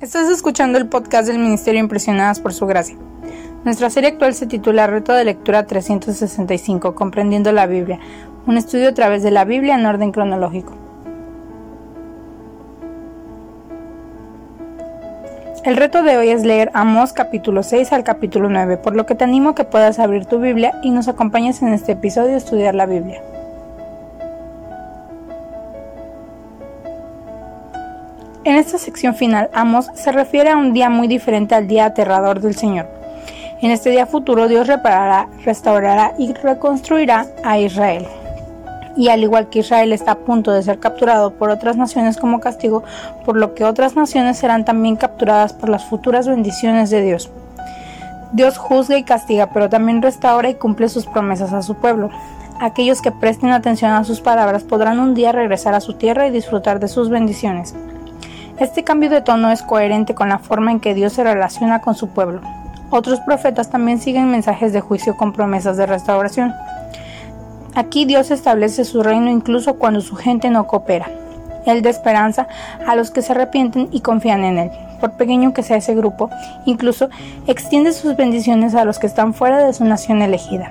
Estás escuchando el podcast del Ministerio Impresionadas por Su Gracia. Nuestra serie actual se titula Reto de Lectura 365, Comprendiendo la Biblia, un estudio a través de la Biblia en orden cronológico. El reto de hoy es leer Amós capítulo 6 al capítulo 9, por lo que te animo a que puedas abrir tu Biblia y nos acompañes en este episodio a estudiar la Biblia. En esta sección final, Amos se refiere a un día muy diferente al día aterrador del Señor. En este día futuro Dios reparará, restaurará y reconstruirá a Israel. Y al igual que Israel está a punto de ser capturado por otras naciones como castigo, por lo que otras naciones serán también capturadas por las futuras bendiciones de Dios. Dios juzga y castiga, pero también restaura y cumple sus promesas a su pueblo. Aquellos que presten atención a sus palabras podrán un día regresar a su tierra y disfrutar de sus bendiciones. Este cambio de tono es coherente con la forma en que Dios se relaciona con su pueblo. Otros profetas también siguen mensajes de juicio con promesas de restauración. Aquí Dios establece su reino incluso cuando su gente no coopera. Él da esperanza a los que se arrepienten y confían en Él. Por pequeño que sea ese grupo, incluso extiende sus bendiciones a los que están fuera de su nación elegida.